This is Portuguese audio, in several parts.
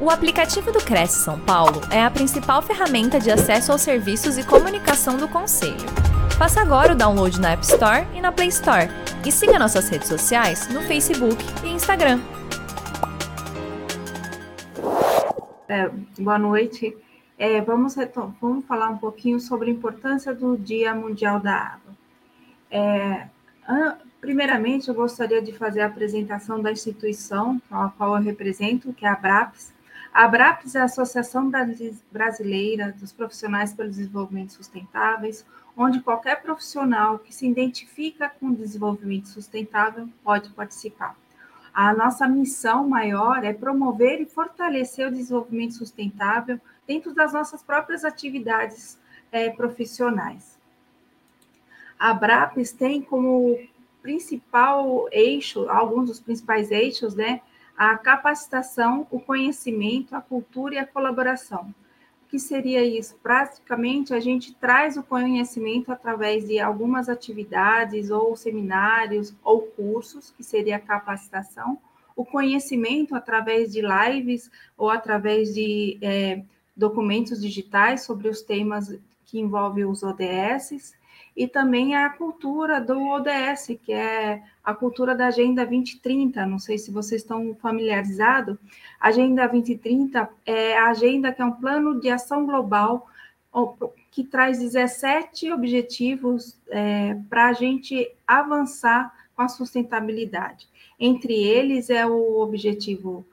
O aplicativo do Cresce São Paulo é a principal ferramenta de acesso aos serviços e comunicação do Conselho. Faça agora o download na App Store e na Play Store. E siga nossas redes sociais no Facebook e Instagram. É, boa noite. É, vamos, vamos falar um pouquinho sobre a importância do Dia Mundial da Água. É, primeiramente, eu gostaria de fazer a apresentação da instituição a qual eu represento, que é a BRAPS, a Abrapes é a Associação Brasileira dos Profissionais pelo Desenvolvimento Sustentáveis, onde qualquer profissional que se identifica com o desenvolvimento sustentável pode participar. A nossa missão maior é promover e fortalecer o desenvolvimento sustentável dentro das nossas próprias atividades é, profissionais. A Abrapes tem como principal eixo, alguns dos principais eixos, né, a capacitação, o conhecimento, a cultura e a colaboração. O que seria isso? Praticamente, a gente traz o conhecimento através de algumas atividades, ou seminários, ou cursos, que seria a capacitação, o conhecimento através de lives ou através de é, documentos digitais sobre os temas que envolvem os ODSs, e também a cultura do ODS, que é a cultura da Agenda 2030. Não sei se vocês estão familiarizados. Agenda 2030 é a agenda que é um plano de ação global que traz 17 objetivos é, para a gente avançar com a sustentabilidade. Entre eles é o objetivo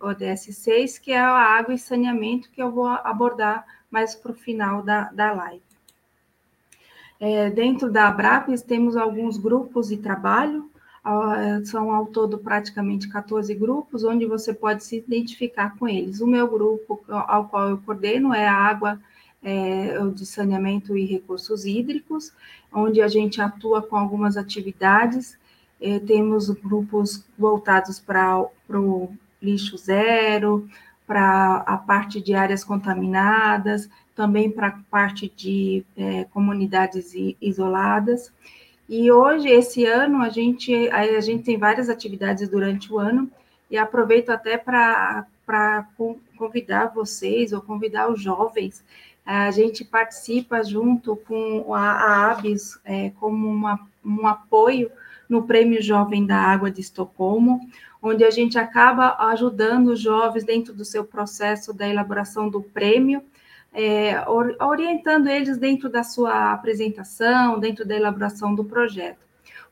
ODS 6, que é a água e saneamento, que eu vou abordar mais para o final da, da live. É, dentro da Abrapes temos alguns grupos de trabalho, são ao todo praticamente 14 grupos, onde você pode se identificar com eles. O meu grupo, ao qual eu coordeno, é a Água é, de Saneamento e Recursos Hídricos, onde a gente atua com algumas atividades. É, temos grupos voltados para o lixo zero, para a parte de áreas contaminadas, também para parte de é, comunidades isoladas. E hoje, esse ano, a gente, a gente tem várias atividades durante o ano, e aproveito até para convidar vocês ou convidar os jovens. A gente participa junto com a, a ABS é, como uma, um apoio no Prêmio Jovem da Água de Estocolmo, onde a gente acaba ajudando os jovens dentro do seu processo da elaboração do prêmio, é, orientando eles dentro da sua apresentação, dentro da elaboração do projeto.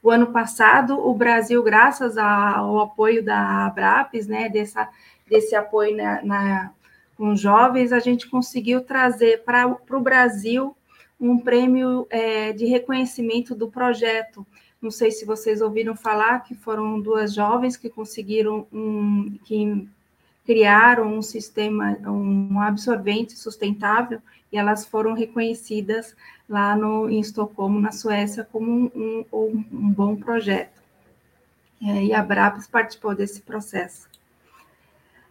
O ano passado, o Brasil, graças ao apoio da Abrapes, né, dessa, desse apoio na, na, com jovens, a gente conseguiu trazer para o Brasil um prêmio é, de reconhecimento do projeto. Não sei se vocês ouviram falar que foram duas jovens que conseguiram um, que criaram um sistema, um absorvente sustentável, e elas foram reconhecidas lá no, em Estocolmo, na Suécia, como um, um, um bom projeto. E a Brapes participou desse processo.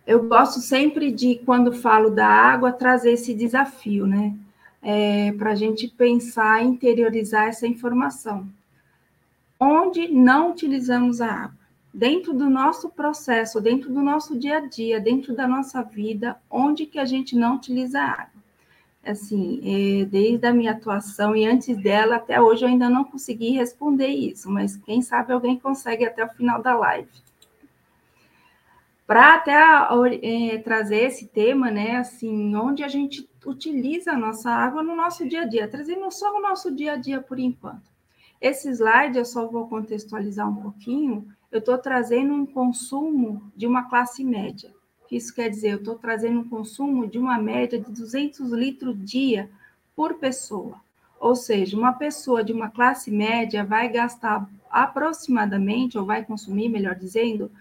Eu gosto sempre de, quando falo da água, trazer esse desafio, né? É, para a gente pensar, interiorizar essa informação. Onde não utilizamos a água? Dentro do nosso processo, dentro do nosso dia a dia, dentro da nossa vida, onde que a gente não utiliza água. Assim, é, desde a minha atuação e antes dela, até hoje eu ainda não consegui responder isso, mas quem sabe alguém consegue até o final da live. Para até é, trazer esse tema, né, assim, onde a gente utiliza a nossa água no nosso dia a dia, trazendo só o nosso dia a dia por enquanto. Esse slide eu só vou contextualizar um pouquinho, eu estou trazendo um consumo de uma classe média. Isso quer dizer, eu estou trazendo um consumo de uma média de 200 litros dia por pessoa. Ou seja, uma pessoa de uma classe média vai gastar aproximadamente, ou vai consumir, melhor dizendo,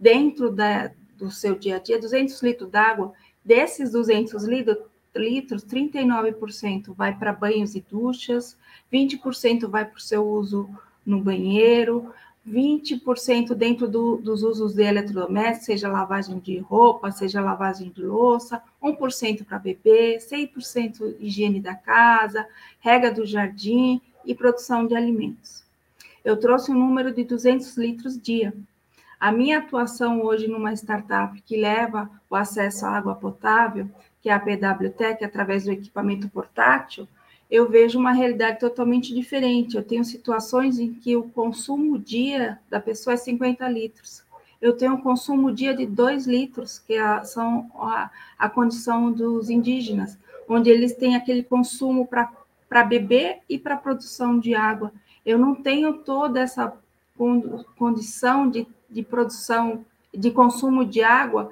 dentro da, do seu dia a dia, 200 litros d'água. Desses 200 litros, litros 39% vai para banhos e duchas, 20% vai para o seu uso no banheiro, 20% dentro do, dos usos de eletrodomésticos, seja lavagem de roupa, seja lavagem de louça, 1% para beber, 100% higiene da casa, rega do jardim e produção de alimentos. Eu trouxe um número de 200 litros dia. A minha atuação hoje numa startup que leva o acesso à água potável, que é a PWTEC, através do equipamento portátil, eu vejo uma realidade totalmente diferente. Eu tenho situações em que o consumo dia da pessoa é 50 litros. Eu tenho um consumo dia de 2 litros, que é são a, a condição dos indígenas, onde eles têm aquele consumo para beber e para produção de água. Eu não tenho toda essa condição de, de produção, de consumo de água,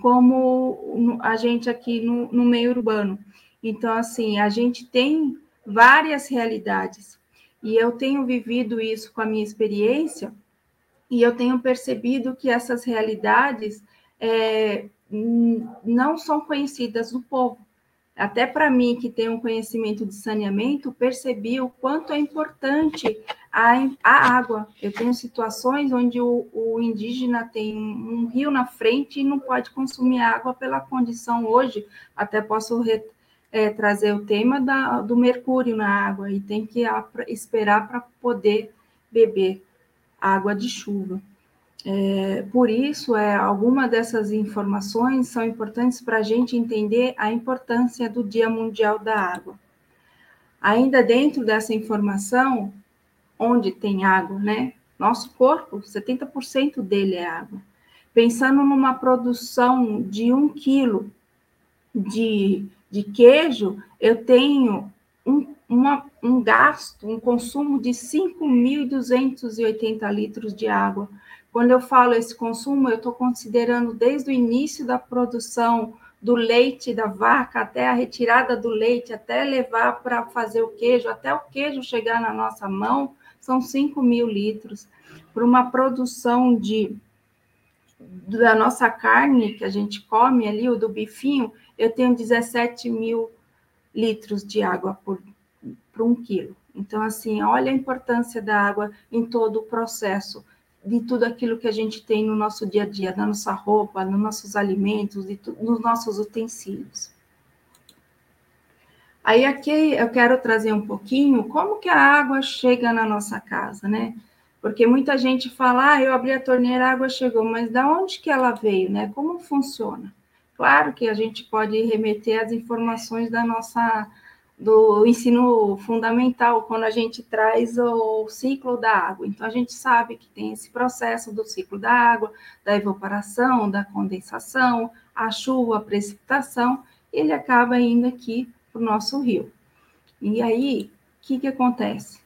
como a gente aqui no, no meio urbano. Então, assim, a gente tem várias realidades. E eu tenho vivido isso com a minha experiência, e eu tenho percebido que essas realidades é, não são conhecidas do povo. Até para mim, que tenho um conhecimento de saneamento, percebi o quanto é importante a, a água. Eu tenho situações onde o, o indígena tem um, um rio na frente e não pode consumir água pela condição hoje, até posso é, trazer o tema da, do mercúrio na água e tem que esperar para poder beber água de chuva. É, por isso, é, algumas dessas informações são importantes para a gente entender a importância do Dia Mundial da Água. Ainda dentro dessa informação, onde tem água, né? Nosso corpo, 70% dele é água. Pensando numa produção de um quilo de de queijo, eu tenho um, uma, um gasto, um consumo de 5.280 litros de água. Quando eu falo esse consumo, eu estou considerando desde o início da produção do leite da vaca até a retirada do leite, até levar para fazer o queijo, até o queijo chegar na nossa mão, são 5 mil litros. Para uma produção de da nossa carne que a gente come ali, o do bifinho, eu tenho 17 mil litros de água por, por um quilo. Então, assim, olha a importância da água em todo o processo, de tudo aquilo que a gente tem no nosso dia a dia, na nossa roupa, nos nossos alimentos, nos nossos utensílios. Aí aqui eu quero trazer um pouquinho como que a água chega na nossa casa, né? Porque muita gente fala, ah, eu abri a torneira, a água chegou, mas da onde que ela veio, né? Como funciona? Claro que a gente pode remeter às informações da nossa do ensino fundamental, quando a gente traz o ciclo da água. Então, a gente sabe que tem esse processo do ciclo da água, da evaporação, da condensação, a chuva, a precipitação, ele acaba indo aqui para o nosso rio. E aí, o que, que acontece?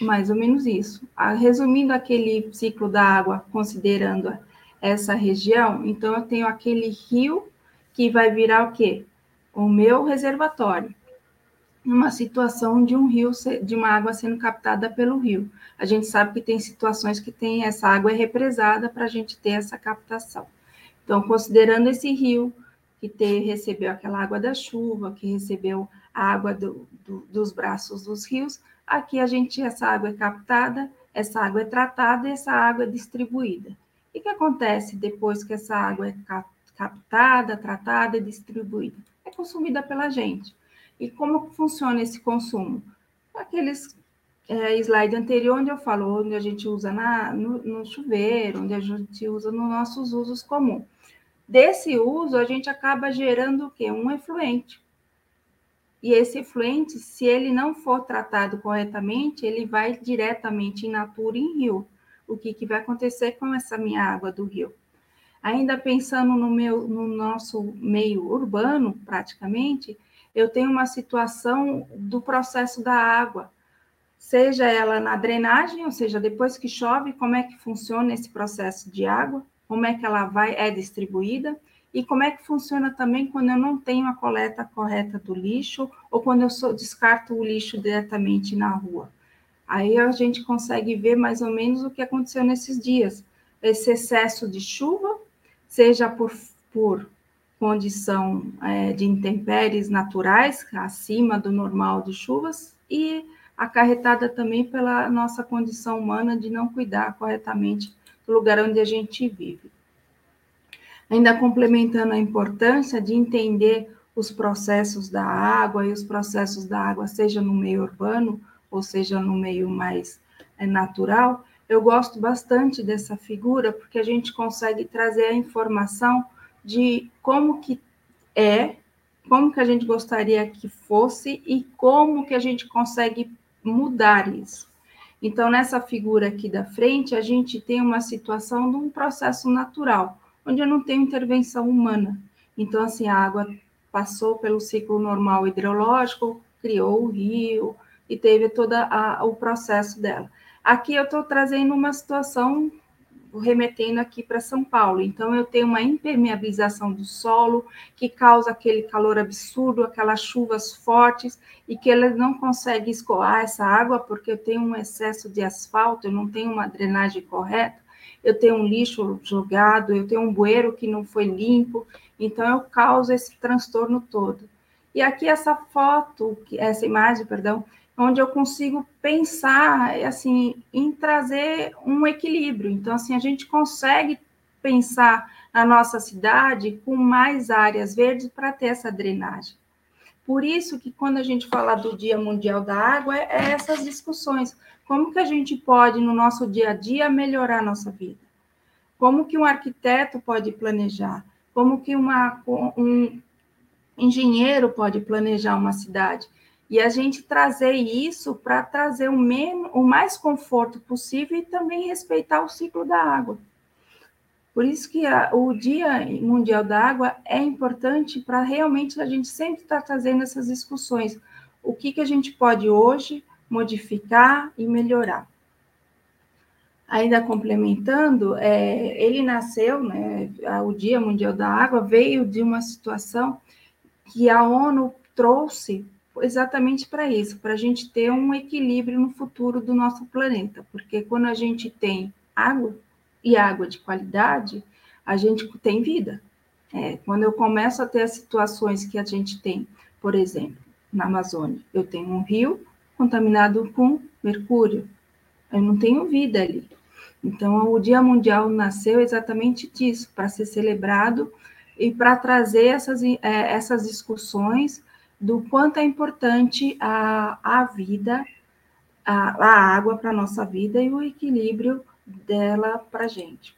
Mais ou menos isso. Resumindo aquele ciclo da água, considerando essa região, então eu tenho aquele rio que vai virar o quê? O meu reservatório. Numa situação de um rio, de uma água sendo captada pelo rio. A gente sabe que tem situações que tem essa água é represada para a gente ter essa captação. Então, considerando esse rio que ter, recebeu aquela água da chuva, que recebeu a água do, do, dos braços dos rios, aqui a gente, essa água é captada, essa água é tratada e essa água é distribuída. O que acontece depois que essa água é captada? Captada, tratada e distribuída. É consumida pela gente. E como funciona esse consumo? Aqueles é, slide anterior, onde eu falo, onde a gente usa na, no, no chuveiro, onde a gente usa nos nossos usos comuns. Desse uso, a gente acaba gerando o quê? Um efluente. E esse efluente, se ele não for tratado corretamente, ele vai diretamente in natura em rio. O que, que vai acontecer com essa minha água do rio? Ainda pensando no, meu, no nosso meio urbano, praticamente, eu tenho uma situação do processo da água, seja ela na drenagem, ou seja, depois que chove, como é que funciona esse processo de água, como é que ela vai é distribuída e como é que funciona também quando eu não tenho a coleta correta do lixo ou quando eu sou, descarto o lixo diretamente na rua. Aí a gente consegue ver mais ou menos o que aconteceu nesses dias. Esse excesso de chuva seja por, por condição é, de intempéries naturais, acima do normal de chuvas, e acarretada também pela nossa condição humana de não cuidar corretamente do lugar onde a gente vive. Ainda complementando a importância de entender os processos da água e os processos da água, seja no meio urbano ou seja no meio mais é, natural, eu gosto bastante dessa figura porque a gente consegue trazer a informação de como que é, como que a gente gostaria que fosse e como que a gente consegue mudar isso. Então, nessa figura aqui da frente, a gente tem uma situação de um processo natural, onde eu não tenho intervenção humana. Então, assim, a água passou pelo ciclo normal hidrológico, criou o rio e teve todo o processo dela. Aqui eu estou trazendo uma situação remetendo aqui para São Paulo. Então, eu tenho uma impermeabilização do solo que causa aquele calor absurdo, aquelas chuvas fortes, e que ela não consegue escoar essa água porque eu tenho um excesso de asfalto, eu não tenho uma drenagem correta, eu tenho um lixo jogado, eu tenho um bueiro que não foi limpo, então eu causo esse transtorno todo. E aqui essa foto, essa imagem, perdão, onde eu consigo pensar assim em trazer um equilíbrio. Então assim a gente consegue pensar na nossa cidade com mais áreas verdes para ter essa drenagem. Por isso que quando a gente fala do Dia Mundial da Água, é, é essas discussões. Como que a gente pode, no nosso dia a dia, melhorar a nossa vida? Como que um arquiteto pode planejar? Como que uma, um engenheiro pode planejar uma cidade? E a gente trazer isso para trazer o, menos, o mais conforto possível e também respeitar o ciclo da água. Por isso que a, o Dia Mundial da Água é importante para realmente a gente sempre estar tá trazendo essas discussões. O que, que a gente pode hoje modificar e melhorar. Ainda complementando, é, ele nasceu, né, o Dia Mundial da Água veio de uma situação que a ONU trouxe exatamente para isso, para a gente ter um equilíbrio no futuro do nosso planeta, porque quando a gente tem água e água de qualidade, a gente tem vida. É, quando eu começo a ter as situações que a gente tem, por exemplo, na Amazônia, eu tenho um rio contaminado com mercúrio, eu não tenho vida ali. Então, o Dia Mundial nasceu exatamente disso, para ser celebrado e para trazer essas, é, essas discussões do quanto é importante a, a vida, a, a água para a nossa vida e o equilíbrio dela para a gente.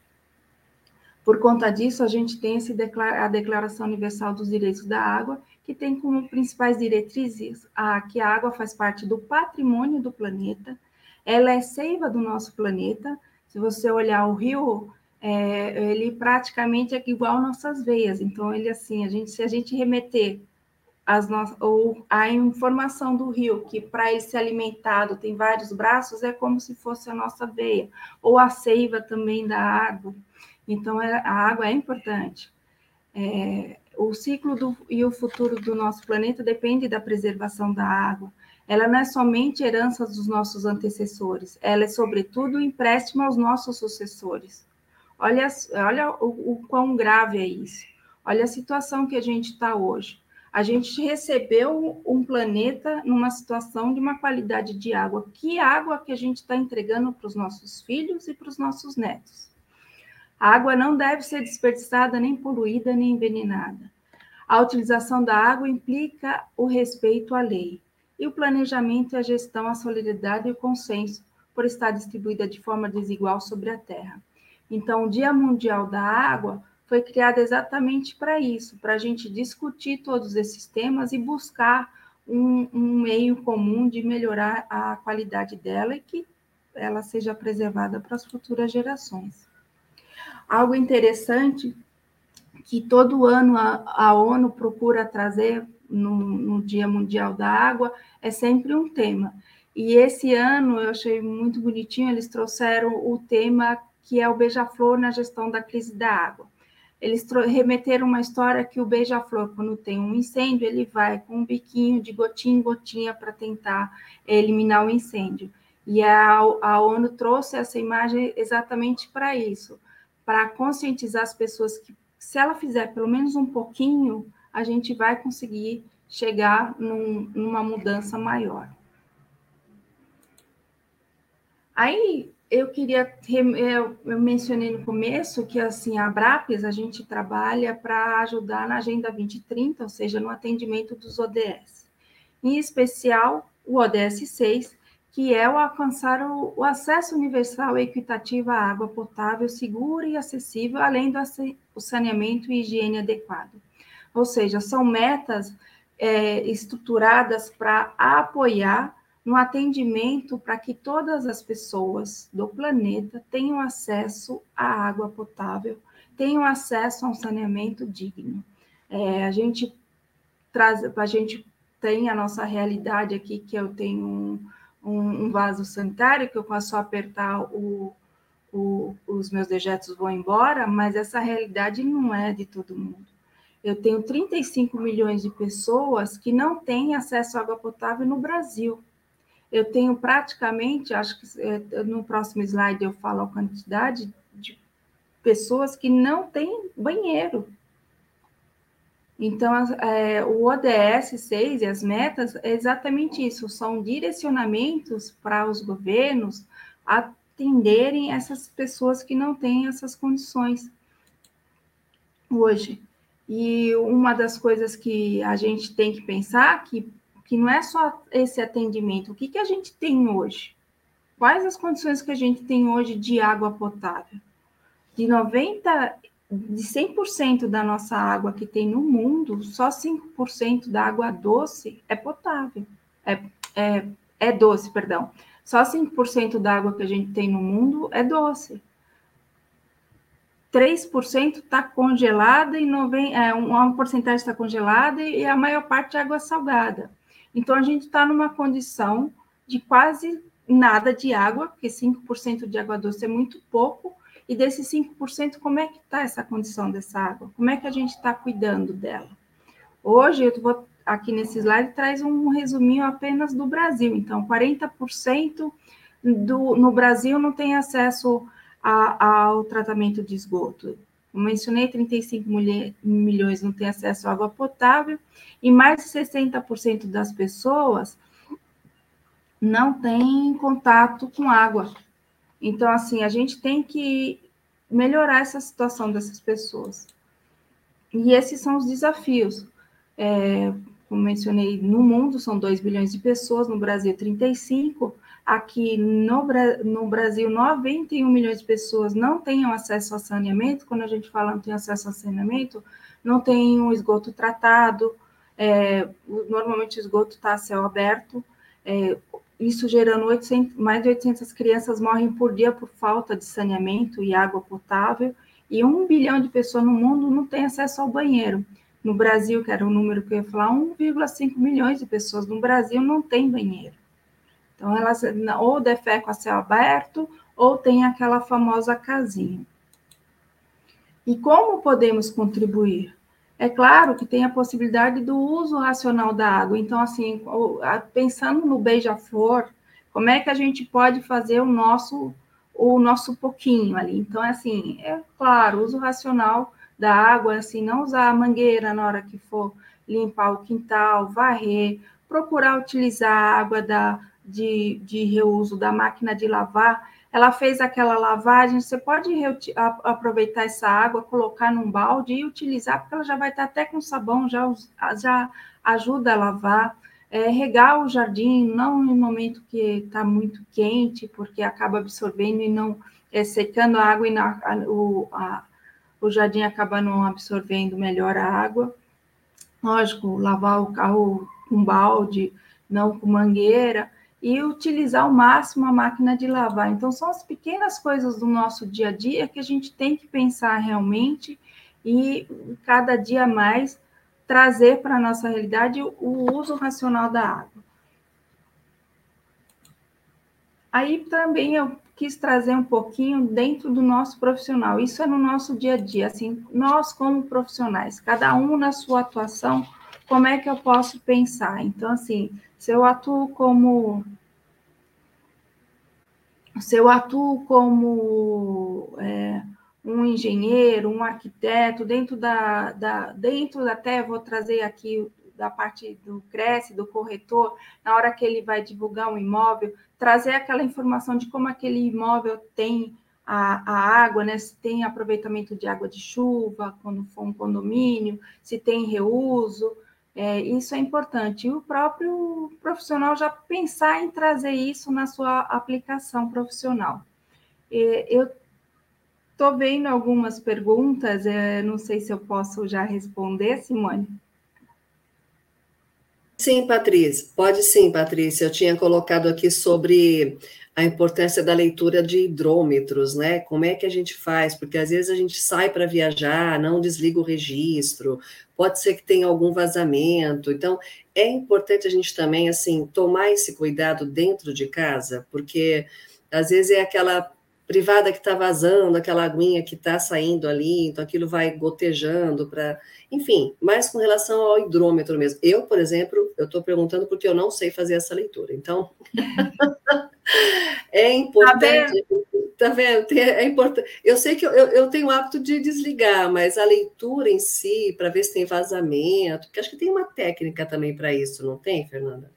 Por conta disso, a gente tem esse a Declaração Universal dos Direitos da Água, que tem como principais diretrizes a, que a água faz parte do patrimônio do planeta, ela é seiva do nosso planeta. Se você olhar o rio, é, ele praticamente é igual nossas veias. Então, ele assim, a gente, se a gente remeter as no... ou a informação do rio, que para ele ser alimentado tem vários braços, é como se fosse a nossa veia, ou a seiva também da água. Então, é, a água é importante. É, o ciclo do, e o futuro do nosso planeta depende da preservação da água. Ela não é somente herança dos nossos antecessores, ela é, sobretudo, empréstimo aos nossos sucessores. Olha, olha o, o quão grave é isso. Olha a situação que a gente está hoje a gente recebeu um planeta numa situação de uma qualidade de água. Que água que a gente está entregando para os nossos filhos e para os nossos netos? A água não deve ser desperdiçada, nem poluída, nem envenenada. A utilização da água implica o respeito à lei. E o planejamento a gestão, a solidariedade e o consenso, por estar distribuída de forma desigual sobre a Terra. Então, o Dia Mundial da Água foi criada exatamente para isso, para a gente discutir todos esses temas e buscar um, um, meio comum de melhorar a qualidade dela e que ela seja preservada para as futuras gerações. Algo interessante que todo ano a, a ONU procura trazer no, no Dia Mundial da Água é sempre um tema. E esse ano eu achei muito bonitinho, eles trouxeram o tema que é o beija-flor na gestão da crise da água eles remeteram uma história que o beija-flor, quando tem um incêndio, ele vai com um biquinho de gotinha em gotinha para tentar eliminar o incêndio. E a, a ONU trouxe essa imagem exatamente para isso, para conscientizar as pessoas que, se ela fizer pelo menos um pouquinho, a gente vai conseguir chegar num, numa mudança maior. Aí, eu queria, eu, mencionei no começo que assim a Abrapes a gente trabalha para ajudar na Agenda 2030, ou seja, no atendimento dos ODS. Em especial, o ODS 6, que é o alcançar o, o acesso universal e equitativo à água potável, segura e acessível, além do saneamento e higiene adequado. Ou seja, são metas é, estruturadas para apoiar no atendimento para que todas as pessoas do planeta tenham acesso à água potável, tenham acesso a um saneamento digno. É, a gente traz, a gente tem a nossa realidade aqui, que eu tenho um, um, um vaso sanitário, que eu posso apertar o, o, os meus dejetos vão embora, mas essa realidade não é de todo mundo. Eu tenho 35 milhões de pessoas que não têm acesso à água potável no Brasil. Eu tenho praticamente, acho que é, no próximo slide eu falo a quantidade de pessoas que não têm banheiro. Então, é, o ODS 6 e as metas é exatamente isso, são direcionamentos para os governos atenderem essas pessoas que não têm essas condições hoje. E uma das coisas que a gente tem que pensar que, que não é só esse atendimento, o que, que a gente tem hoje? Quais as condições que a gente tem hoje de água potável? De 90 de 100% da nossa água que tem no mundo, só 5% da água doce é potável. É, é, é doce, perdão. Só 5% da água que a gente tem no mundo é doce. 3% está congelada e 90, é, uma porcentagem está congelada e a maior parte é água salgada. Então, a gente está numa condição de quase nada de água, porque 5% de água doce é muito pouco, e desses 5%, como é que está essa condição dessa água? Como é que a gente está cuidando dela? Hoje, eu vou aqui nesse slide, traz um resuminho apenas do Brasil. Então, 40% do, no Brasil não tem acesso a, ao tratamento de esgoto. Como mencionei, 35 milhões não têm acesso à água potável e mais de 60% das pessoas não têm contato com água. Então, assim, a gente tem que melhorar essa situação dessas pessoas. E esses são os desafios. É, como mencionei, no mundo são 2 bilhões de pessoas, no Brasil 35. Aqui no, no Brasil, 91 milhões de pessoas não têm acesso a saneamento. Quando a gente fala não tem acesso a saneamento, não tem um esgoto tratado. É, normalmente o esgoto está a céu aberto. É, isso gerando 800, mais de 800 crianças morrem por dia por falta de saneamento e água potável, e um bilhão de pessoas no mundo não tem acesso ao banheiro. No Brasil, que era o número que eu ia falar, 1,5 milhões de pessoas no Brasil não tem banheiro. Então, elas ou defecam a céu aberto, ou tem aquela famosa casinha. E como podemos contribuir? É claro que tem a possibilidade do uso racional da água. Então, assim, pensando no beija-flor, como é que a gente pode fazer o nosso o nosso pouquinho ali? Então, assim, é claro, uso racional da água, assim, não usar a mangueira na hora que for limpar o quintal, varrer, procurar utilizar a água da, de, de reuso da máquina de lavar ela fez aquela lavagem, você pode aproveitar essa água, colocar num balde e utilizar, porque ela já vai estar até com sabão, já, já ajuda a lavar. É, regar o jardim, não no momento que está muito quente, porque acaba absorvendo e não é, secando a água e na, a, o, a, o jardim acaba não absorvendo melhor a água. Lógico, lavar o carro com balde, não com mangueira e utilizar ao máximo a máquina de lavar. Então, são as pequenas coisas do nosso dia a dia que a gente tem que pensar realmente e cada dia mais trazer para a nossa realidade o uso racional da água. Aí também eu quis trazer um pouquinho dentro do nosso profissional. Isso é no nosso dia a dia, assim, nós como profissionais, cada um na sua atuação, como é que eu posso pensar? Então, assim, se eu atuo como se eu atuo como é, um engenheiro, um arquiteto, dentro da, da, dentro até vou trazer aqui da parte do Cresce, do corretor, na hora que ele vai divulgar um imóvel, trazer aquela informação de como aquele imóvel tem a, a água, né? Se tem aproveitamento de água de chuva, quando for um condomínio, se tem reuso, É, isso é importante. E o próprio profissional já pensar em trazer isso na sua aplicação profissional. É, eu estou vendo algumas perguntas, é, não sei se eu posso já responder, Simone. Sim, Patrícia, pode sim, Patrícia. Eu tinha colocado aqui sobre a importância da leitura de hidrômetros, né? Como é que a gente faz? Porque às vezes a gente sai para viajar, não desliga o registro, pode ser que tenha algum vazamento. Então, é importante a gente também, assim, tomar esse cuidado dentro de casa, porque às vezes é aquela privada que está vazando, aquela aguinha que está saindo ali, então aquilo vai gotejando para. Enfim, mais com relação ao hidrômetro mesmo. Eu, por exemplo, eu estou perguntando porque eu não sei fazer essa leitura. Então, é importante. Tá vendo? É importante. Eu sei que eu, eu tenho o hábito de desligar, mas a leitura em si, para ver se tem vazamento, porque acho que tem uma técnica também para isso, não tem, Fernanda?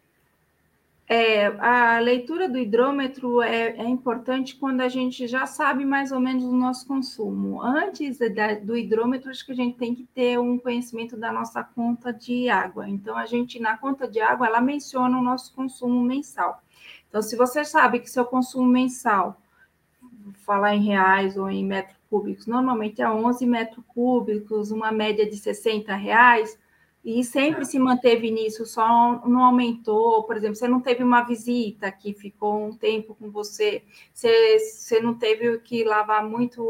É, a leitura do hidrômetro é, é, importante quando a gente já sabe mais ou menos o nosso consumo. Antes da, do hidrômetro, acho que a gente tem que ter um conhecimento da nossa conta de água. Então, a gente, na conta de água, ela menciona o nosso consumo mensal. Então, se você sabe que seu consumo mensal, falar em reais ou em metros cúbicos, normalmente é 11 metros cúbicos, uma média de 60 reais, e sempre se manteve nisso, só não aumentou. Por exemplo, você não teve uma visita que ficou um tempo com você, você, você não teve que lavar muito,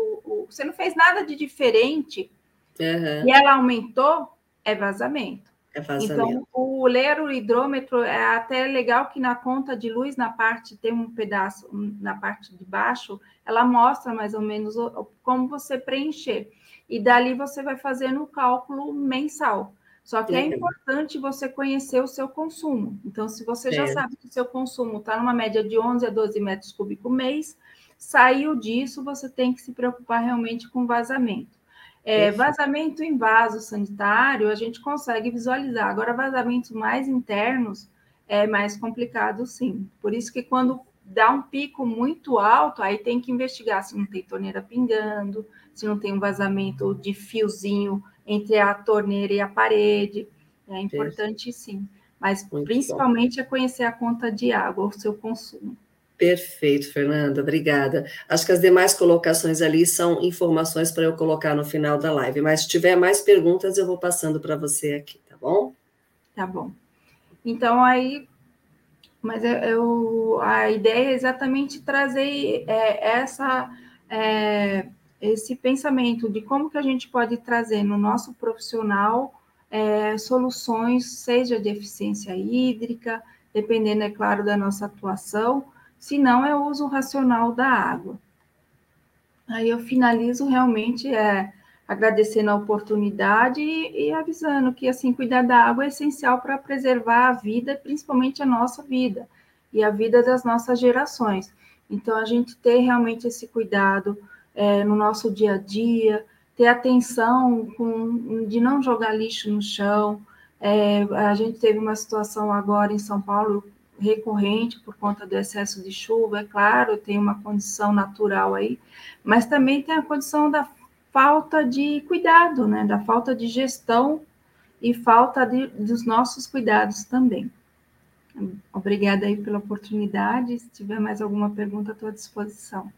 você não fez nada de diferente, uhum. e ela aumentou, é vazamento. É vazamento. Então, o ler o hidrômetro é até legal que na conta de luz, na parte, tem um pedaço na parte de baixo, ela mostra mais ou menos como você preencher. E dali você vai fazendo o cálculo mensal. Só que é importante você conhecer o seu consumo. Então, se você já sabe que o seu consumo está numa média de 11 a 12 metros cúbicos mês, saiu disso, você tem que se preocupar realmente com vazamento. É, vazamento em vaso sanitário, a gente consegue visualizar. Agora, vazamentos mais internos é mais complicado, sim. Por isso que quando dá um pico muito alto, aí tem que investigar se não tem torneira pingando, se não tem um vazamento de fiozinho entre a torneira e a parede. É importante sim, mas Muito principalmente bom. é conhecer a conta de água, o seu consumo. Perfeito, Fernanda, obrigada. Acho que as demais colocações ali são informações para eu colocar no final da live, mas se tiver mais perguntas, eu vou passando para você aqui, tá bom? Tá bom. Então, aí, mas eu, eu a ideia é exatamente trazer é, essa. É, esse pensamento de como que a gente pode trazer no nosso profissional é, soluções, seja de eficiência hídrica, dependendo, é claro, da nossa atuação, se não é o uso racional da água. Aí eu finalizo realmente é, agradecendo a oportunidade e, e avisando que assim cuidar da água é essencial para preservar a vida, principalmente a nossa vida e a vida das nossas gerações. Então a gente ter realmente esse cuidado é, no nosso dia a dia, ter atenção com, de não jogar lixo no chão. É, a gente teve uma situação agora em São Paulo recorrente por conta do excesso de chuva, é claro, tem uma condição natural aí, mas também tem a condição da falta de cuidado, né, da falta de gestão e falta de, dos nossos cuidados também. Obrigada aí pela oportunidade. Se tiver mais alguma pergunta, estou à disposição.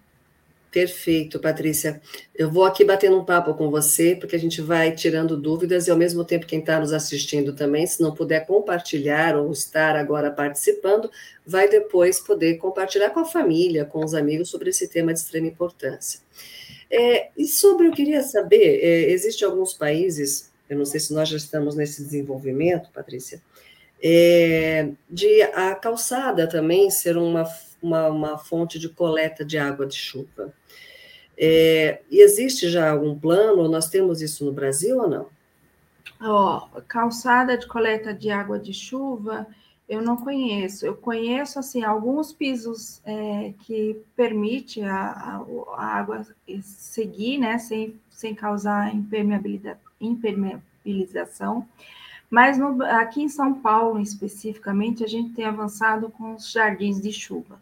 Perfeito, Patrícia. Eu vou aqui batendo um papo com você, porque a gente vai tirando dúvidas e, ao mesmo tempo, quem está nos assistindo também, se não puder compartilhar ou estar agora participando, vai depois poder compartilhar com a família, com os amigos, sobre esse tema de extrema importância. É, e sobre, eu queria saber, é, existem alguns países, eu não sei se nós já estamos nesse desenvolvimento, Patrícia, é, de a calçada também ser uma, uma, uma fonte de coleta de água de chuva. É, existe já algum plano? Nós temos isso no Brasil ou não? Oh, calçada de coleta de água de chuva, eu não conheço. Eu conheço assim alguns pisos é, que permite a, a, a, água seguir, né, sem, sem causar impermeabilização. Mas no, aqui em São Paulo, especificamente, a gente tem avançado com os jardins de chuva.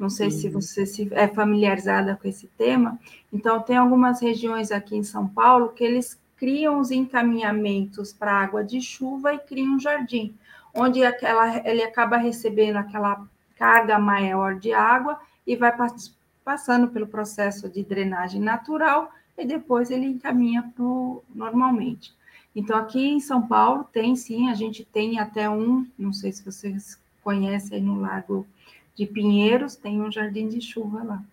Não sei uhum. se você se é familiarizada com esse tema. Então, tem algumas regiões aqui em São Paulo que eles criam os encaminhamentos para água de chuva e criam um jardim, onde aquela, ele acaba recebendo aquela carga maior de água e vai passando pelo processo de drenagem natural e depois ele encaminha para normalmente. Então, aqui em São Paulo tem sim, a gente tem até um, não sei se vocês conhecem no Lago de Pinheiros, tem um jardim de chuva lá.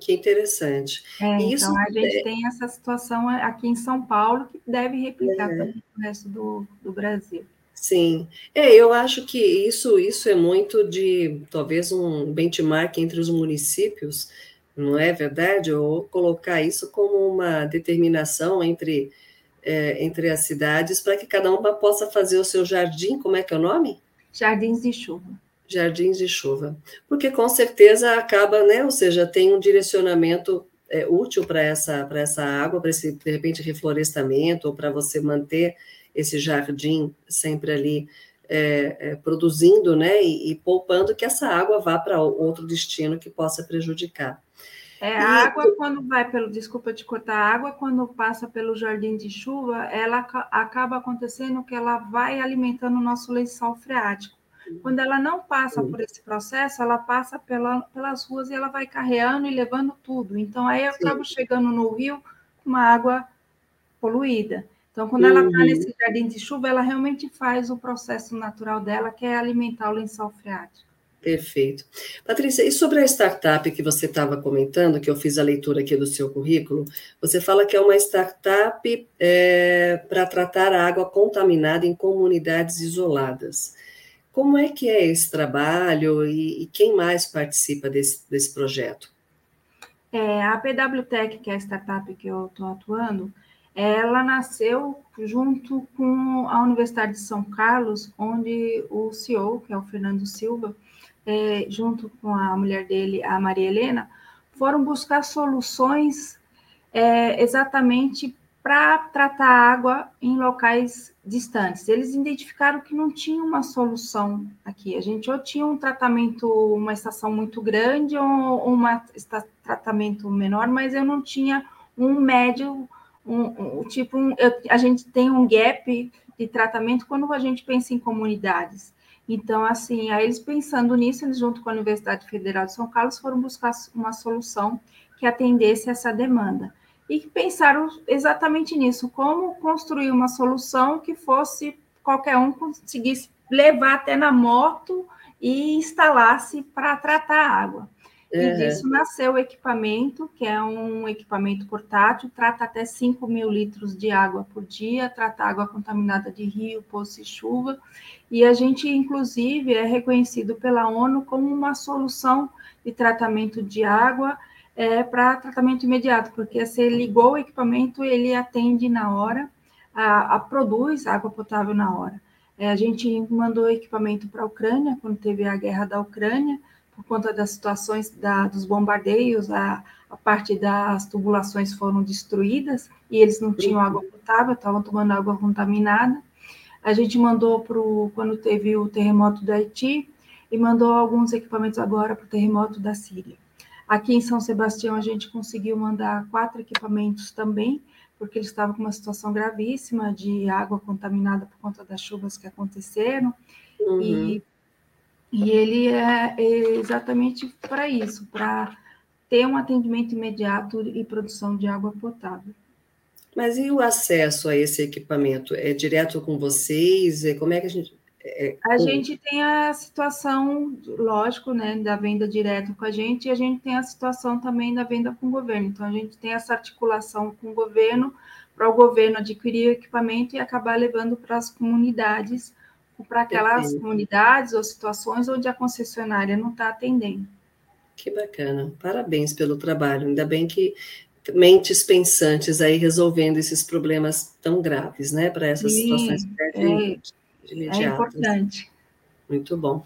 Que interessante. É, Isso então, a gente é... tem essa situação aqui em São Paulo que deve replicar é. também no resto do, do Brasil. Sim, é, eu acho que isso, isso é muito de talvez um benchmark entre os municípios, não é verdade? Ou colocar isso como uma determinação entre, é, entre as cidades para que cada uma possa fazer o seu jardim, como é que é o nome? Jardins de chuva. Jardins de chuva. Porque com certeza acaba, né? Ou seja, tem um direcionamento é, útil para essa, essa água, para esse, de repente, reflorestamento, ou para você manter esse jardim sempre ali é, é, produzindo, né? E, e, poupando que essa água vá para outro destino que possa prejudicar. É, a e, água, quando vai pelo, desculpa te cortar, a água, quando passa pelo jardim de chuva, ela acaba acontecendo que ela vai alimentando o nosso lençol freático. Quando ela não passa por esse processo, ela passa pela, pelas ruas e ela vai carreando e levando tudo. Então, aí eu acabo chegando no rio com uma água poluída. Então, quando ela está uhum. nesse jardim de chuva, ela realmente faz o processo natural dela, que é alimentar o lençol freático. Perfeito. Patrícia, e sobre a startup que você estava comentando, que eu fiz a leitura aqui do seu currículo, você fala que é uma startup é, para tratar a água contaminada em comunidades isoladas. Como é que é esse trabalho e, e quem mais participa desse, desse projeto? É, a PWTech, que é a startup que eu estou atuando, ela nasceu junto com a Universidade de São Carlos, onde o CEO, que é o Fernando Silva, é, junto com a mulher dele, a Maria Helena, foram buscar soluções é, exatamente para tratar água em locais distantes. Eles identificaram que não tinha uma solução aqui. A gente ou tinha um tratamento, uma estação muito grande ou um tratamento menor, mas eu não tinha um médio, um, um tipo, um, eu, a gente tem um gap de tratamento quando a gente pensa em comunidades. Então, assim, aí eles pensando nisso, eles junto com a Universidade Federal de São Carlos foram buscar uma solução que atendesse essa demanda e pensaram exatamente nisso, como construir uma solução que fosse qualquer um conseguisse levar até na moto e instalasse para tratar a água. Uhum. E disso nasceu o equipamento, que é um equipamento portátil, trata até 5 mil litros de água por dia, trata água contaminada de rio, poço e chuva, e a gente, inclusive, é reconhecido pela ONU como uma solução de tratamento de água é, para tratamento imediato, porque você ligou o equipamento, ele atende na hora, a, a produz água potável na hora. É, a gente mandou equipamento para a Ucrânia, quando teve a guerra da Ucrânia, por conta das situações da, dos bombardeios, a, a, parte das tubulações foram destruídas e eles não tinham água potável, estavam tomando água contaminada. A gente mandou para quando teve o terremoto do Haiti e mandou alguns equipamentos agora para o terremoto da Síria. Aqui em São Sebastião, a gente conseguiu mandar quatro equipamentos também, porque eles estavam com uma situação gravíssima de água contaminada por conta das chuvas que aconteceram. Uhum. E, e ele é, exatamente para isso, para ter um atendimento imediato e produção de água potável. Mas e o acesso a esse equipamento? É direto com vocês? É, como é que a gente é, a gente tem a situação, lógico, né, da venda direto com a gente, e a gente tem a situação também da venda com o governo. Então, a gente tem essa articulação com o governo, para o governo adquirir o equipamento e acabar levando para as comunidades, para aquelas Perfeito. comunidades ou situações onde a concessionária não está atendendo. Que bacana, parabéns pelo trabalho. Ainda bem que mentes pensantes aí resolvendo esses problemas tão graves, né, para essas Sim, situações é, imediato. É importante. Muito bom.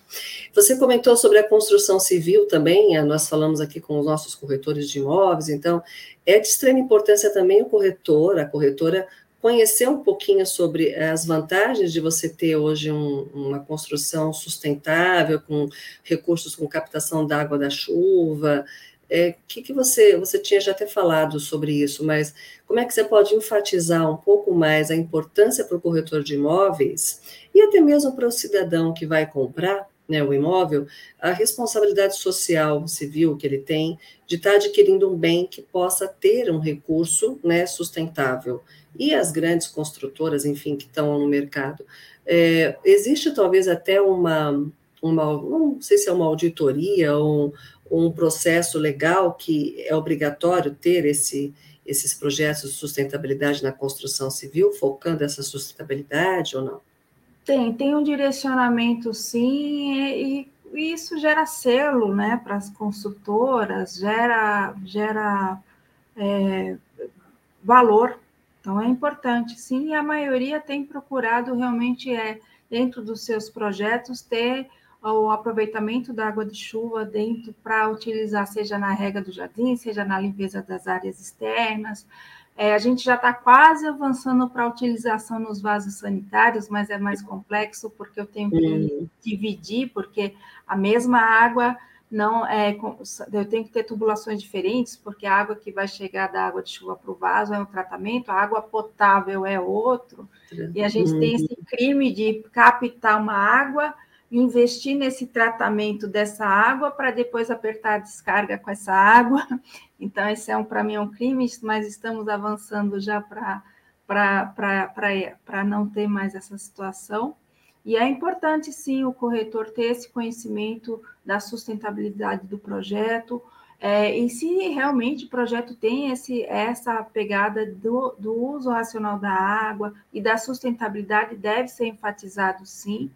Você comentou sobre a construção civil também, eh, nós falamos aqui com os nossos corretores de imóveis, então é de extrema importância também o corretor, a corretora, conhecer um pouquinho sobre as vantagens de você ter hoje um, uma construção sustentável, com recursos com captação da água da chuva, é, que, que você, você tinha já até falado sobre isso, mas como é que você pode enfatizar um pouco mais a importância para o corretor de imóveis e até mesmo para o cidadão que vai comprar né, o imóvel, a responsabilidade social civil que ele tem de estar adquirindo um bem que possa ter um recurso né, sustentável. E as grandes construtoras, enfim, que estão no mercado. É, existe talvez até uma, uma, não sei se é uma auditoria ou um, um processo legal que é obrigatório ter esse, esses projetos de sustentabilidade na construção civil, focando essa sustentabilidade ou não? Tem, tem um direcionamento sim, e, e isso gera selo né, para as construtoras, gera, gera é, valor. Então é importante, sim, e a maioria tem procurado realmente é, dentro dos seus projetos, ter o aproveitamento da água de chuva dentro para utilizar, seja na rega do jardim, seja na limpeza das áreas externas. É, a gente já está quase avançando para a utilização nos vasos sanitários, mas é mais complexo porque eu tenho que uhum. dividir, porque a mesma água não é. Eu tenho que ter tubulações diferentes, porque a água que vai chegar da água de chuva para o vaso é um tratamento, a água potável é outro, e a gente uhum. tem esse crime de captar uma água investir nesse tratamento dessa água para depois apertar a descarga com essa água. Então, esse é um para mim é um crime, mas estamos avançando já para não ter mais essa situação. E é importante, sim, o corretor ter esse conhecimento da sustentabilidade do projeto, é, e se realmente o projeto tem esse, essa pegada do, do uso racional da água e da sustentabilidade, deve ser enfatizado, sim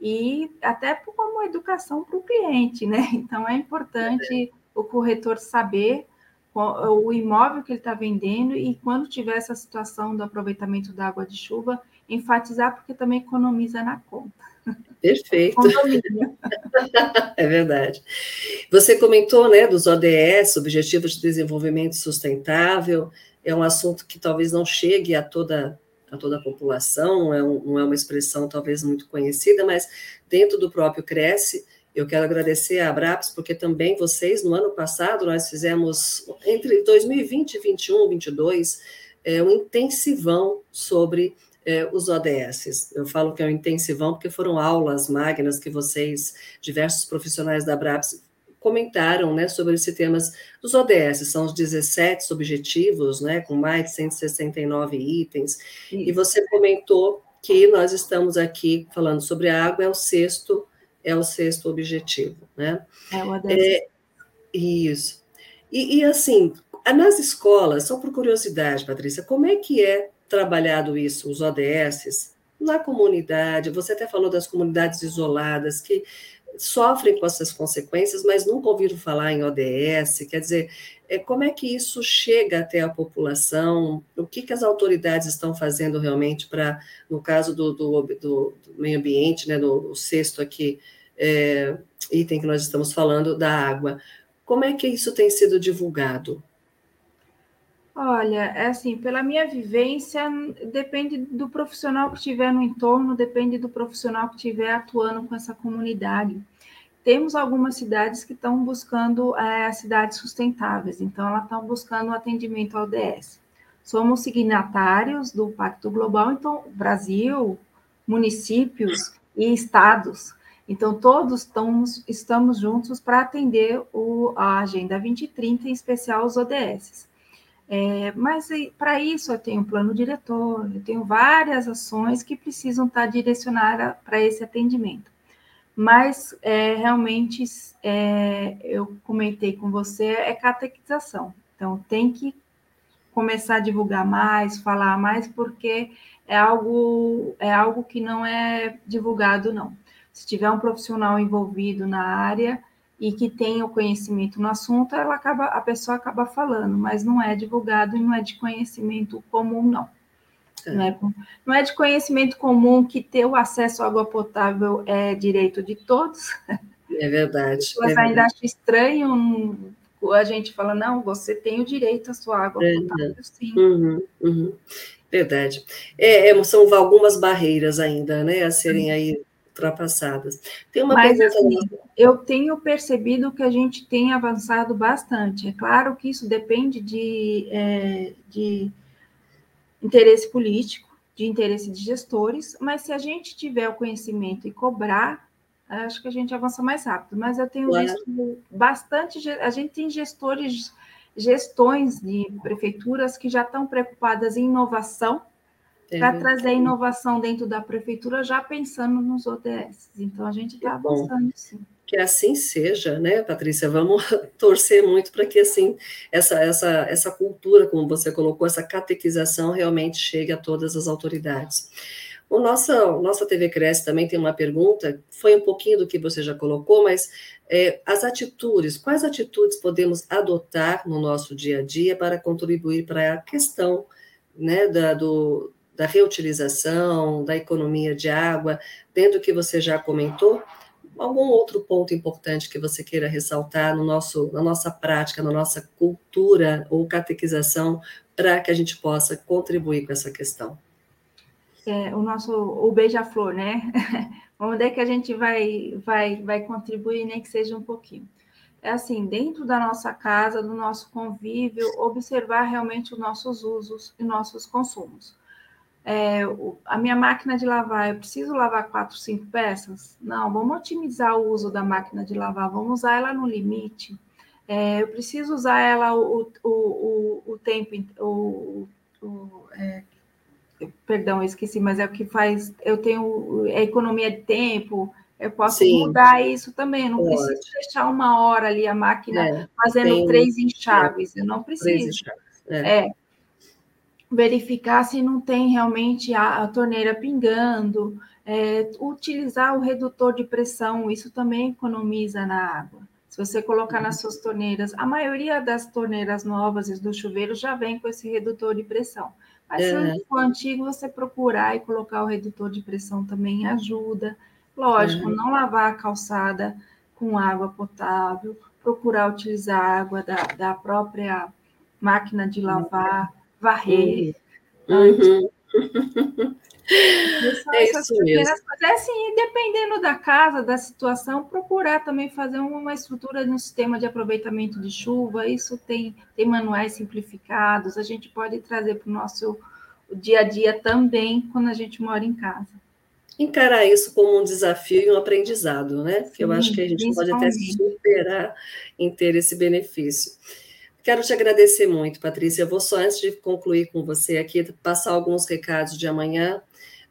e até como educação para o cliente, né? Então é importante o corretor saber o imóvel que ele está vendendo e quando tiver essa situação do aproveitamento da água de chuva, enfatizar porque também economiza na conta. Perfeito. é verdade. Você comentou, né, dos ODS, Objetivos de Desenvolvimento Sustentável, é um assunto que talvez não chegue a toda a toda a população, é, um, não é uma expressão talvez muito conhecida, mas dentro do próprio Cresce, eu quero agradecer a Abraps, porque também vocês, no ano passado, nós fizemos, entre 2020 e 2021, 2022, é, um intensivão sobre é, os ODS. Eu falo que é um intensivão porque foram aulas magnas que vocês, diversos profissionais da Abraps, comentaram né, sobre esse temas dos ODS, são os 17 objetivos, né, com mais de 169 itens, e você comentou que nós estamos aqui falando sobre a água, é o sexto, é o sexto objetivo, né? É o ODS. É, isso. E, e, assim, nas escolas, só por curiosidade, Patrícia, como é que é trabalhado isso, os ODS, na comunidade? Você até falou das comunidades isoladas, que sofrem com essas consequências, mas nunca ouviram falar em ODS. Quer dizer, é, como é que isso chega até a população? O que, que as autoridades estão fazendo realmente para, no caso do, do, do, meio ambiente, né, do, sexto aqui, é, item que nós estamos falando, da água. Como é que isso tem sido divulgado? Olha, é assim, pela minha vivência, depende do profissional que estiver no entorno, depende do profissional que estiver atuando com essa comunidade. Temos algumas cidades que estão buscando é, cidades sustentáveis, então elas estão buscando atendimento ao DS. Somos signatários do Pacto Global, então Brasil, municípios e estados. Então, todos estamos, estamos juntos para atender o, a Agenda 2030, em especial os ODS. É, mas para isso eu tenho um plano diretor, eu tenho várias ações que precisam estar direcionadas para esse atendimento. Mas é, realmente é, eu comentei com você é catequização. Então tem que começar a divulgar mais, falar mais, porque é algo é algo que não é divulgado não. Se tiver um profissional envolvido na área, e que tem o conhecimento no assunto, ela acaba, a pessoa acaba falando, mas não é divulgado e não é de conhecimento comum, não. É. Não, é, não é de conhecimento comum que ter o acesso à água potável é direito de todos. É verdade. Pessoas é ainda acham estranho a gente fala, não, você tem o direito à sua água potável, sim. Uhum, uhum. Verdade. É, é, são algumas barreiras ainda, né, a serem aí ultrapassadas. Tem uma Mas, pergunta. Assim, eu tenho percebido que a gente tem avançado bastante. É claro que isso depende de, é, de interesse político, de interesse de gestores, mas se a gente tiver o conhecimento e cobrar, acho que a gente avança mais rápido. Mas eu tenho claro. visto bastante. A gente tem gestores, gestões de prefeituras que já estão preocupadas em inovação para trazer inovação dentro da prefeitura, já pensando nos ODS. Então, a gente está avançando, sim. Que assim seja, né, Patrícia? Vamos torcer muito para que assim essa, essa, essa cultura, como você colocou, essa catequização realmente chegue a todas as autoridades. O nossa, nossa TV Cresce também tem uma pergunta, foi um pouquinho do que você já colocou, mas é, as atitudes, quais atitudes podemos adotar no nosso dia a dia para contribuir para a questão né, da, do, da reutilização, da economia de água, dentro do que você já comentou, algum outro ponto importante que você queira ressaltar no nosso, na nossa prática, na nossa cultura ou catequização, para que a gente possa contribuir com essa questão? É, o nosso o beija-flor, né? Onde é que a gente vai, vai, vai contribuir, nem que seja um pouquinho? É assim, dentro da nossa casa, do nosso convívio, observar realmente os nossos usos e nossos consumos é, a minha máquina de lavar, eu preciso lavar quatro, cinco peças? Não, vamos otimizar o uso da máquina de lavar, vamos usar ela no limite. É, eu preciso usar ela o, o, o, o tempo, o, o é, perdão, eu esqueci, mas é o que faz, eu tenho a economia de tempo, eu posso Sim. mudar isso também, não Pode. preciso deixar uma hora ali a máquina é, fazendo três enxaves, eu não preciso. É. verificar se não tem realmente a, a torneira pingando, é, utilizar o redutor de pressão, isso também economiza na água. Se você colocar nas suas torneiras, a maioria das torneiras novas e do chuveiro já vem com esse redutor de pressão. Mas é. se for antigo, você procurar e colocar o redutor de pressão também ajuda. Lógico, é. não lavar a calçada com água potável, procurar utilizar a água da, da própria máquina de lavar varrer. Uhum. É isso mesmo. É assim, dependendo da casa, da situação, procurar também fazer uma estrutura no sistema de aproveitamento de chuva. Isso tem, tem manuais simplificados, a gente pode trazer para o nosso dia a dia também quando a gente mora em casa. Encarar isso como um desafio e um aprendizado, né? Sim, eu acho que a gente pode até se superar em ter esse benefício. Quero te agradecer muito, Patrícia. Eu vou só, antes de concluir com você aqui, passar alguns recados de amanhã.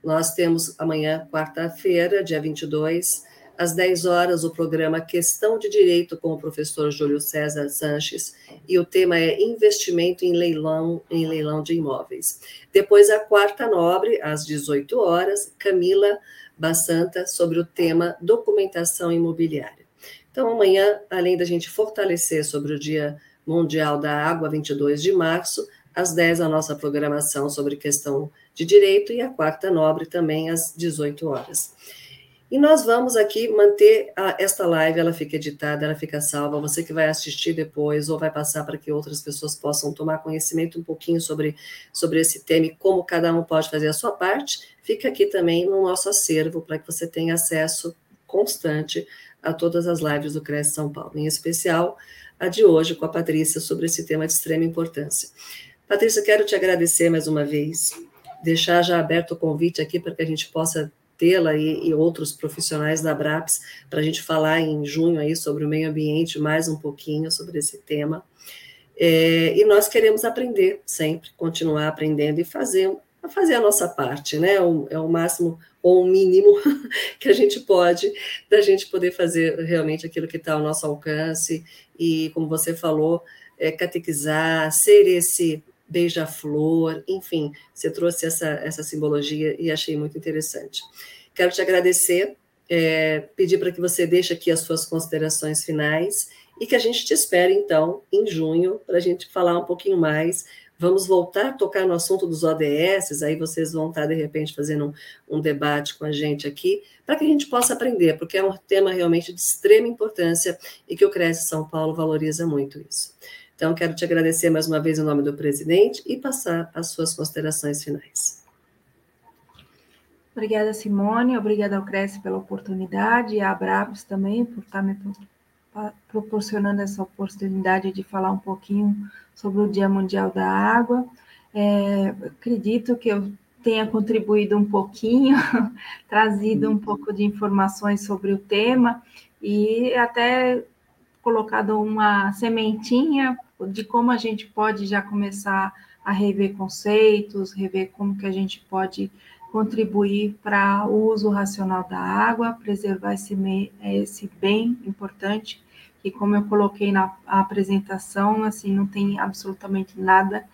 Nós temos amanhã, quarta-feira, dia 22, às 10 horas, o programa Questão de Direito com o professor Júlio César Sanches, e o tema é investimento em leilão, em leilão de imóveis. Depois, a quarta nobre, às 18 horas, Camila Bassanta, sobre o tema documentação imobiliária. Então, amanhã, além da gente fortalecer sobre o dia Mundial da Água, 22 de março, às 10 a nossa programação sobre questão de direito e a quarta nobre também às 18 horas. E nós vamos aqui manter a, esta live, ela fica editada, ela fica salva. Você que vai assistir depois ou vai passar para que outras pessoas possam tomar conhecimento um pouquinho sobre, sobre esse tema e como cada um pode fazer a sua parte, fica aqui também no nosso acervo para que você tenha acesso constante a todas as lives do Cresce São Paulo, em especial a de hoje com a Patrícia sobre esse tema de extrema importância. Patrícia, quero te agradecer mais uma vez, deixar já aberto o convite aqui para que a gente possa tê-la e, e, outros profissionais da Abraps para a gente falar em junho aí sobre o meio ambiente mais um pouquinho sobre esse tema. É, e nós queremos aprender sempre, continuar aprendendo e fazer, fazer a nossa parte, né? O, é o máximo ou o mínimo que a gente pode da gente poder fazer realmente aquilo que está ao nosso alcance e, como você falou, é, catequizar, ser esse beija-flor, enfim, você trouxe essa, essa simbologia e achei muito interessante. Quero te agradecer, é, pedir para que você deixe aqui as suas considerações finais e que a gente te espere, então, em junho, para a gente falar um pouquinho mais Vamos voltar a tocar no assunto dos ODS, aí vocês vão estar, de repente, fazendo um, um debate com a gente aqui, para que a gente possa aprender, porque é um tema realmente de extrema importância e que o Cresce São Paulo valoriza muito isso. Então, quero te agradecer mais uma vez em nome do presidente e passar as suas considerações finais. Obrigada, Simone. Obrigada ao Cresce pela oportunidade e à Abrabos também por estar me proporcionando essa oportunidade de falar um pouquinho sobre o Dia Mundial da Água. É, acredito que eu tenha contribuído um pouquinho, trazido um pouco de informações sobre o tema e até colocado uma sementinha de como a gente pode já começar a rever conceitos, rever como que a gente pode contribuir para o uso racional da água, preservar esse, esse bem importante, que como eu coloquei na apresentação, assim, não tem absolutamente nada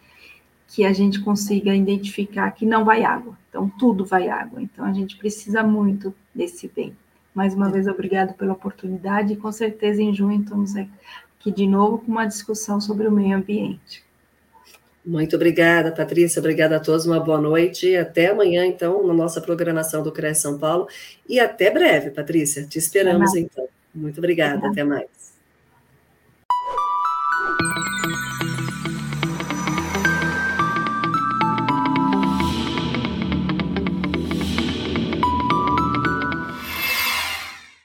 que a gente consiga identificar que não vai água. Então, tudo vai água. Então, a gente precisa muito desse bem. Mais uma vez, obrigado pela oportunidade e com certeza em junho estamos aqui de novo com uma discussão sobre o meio ambiente. Muito obrigada, Patrícia. Obrigada a todos. Uma boa noite. Até amanhã, então, na nossa programação do CRES São Paulo. E até breve, Patrícia. Te esperamos, então. Muito obrigada. Até mais.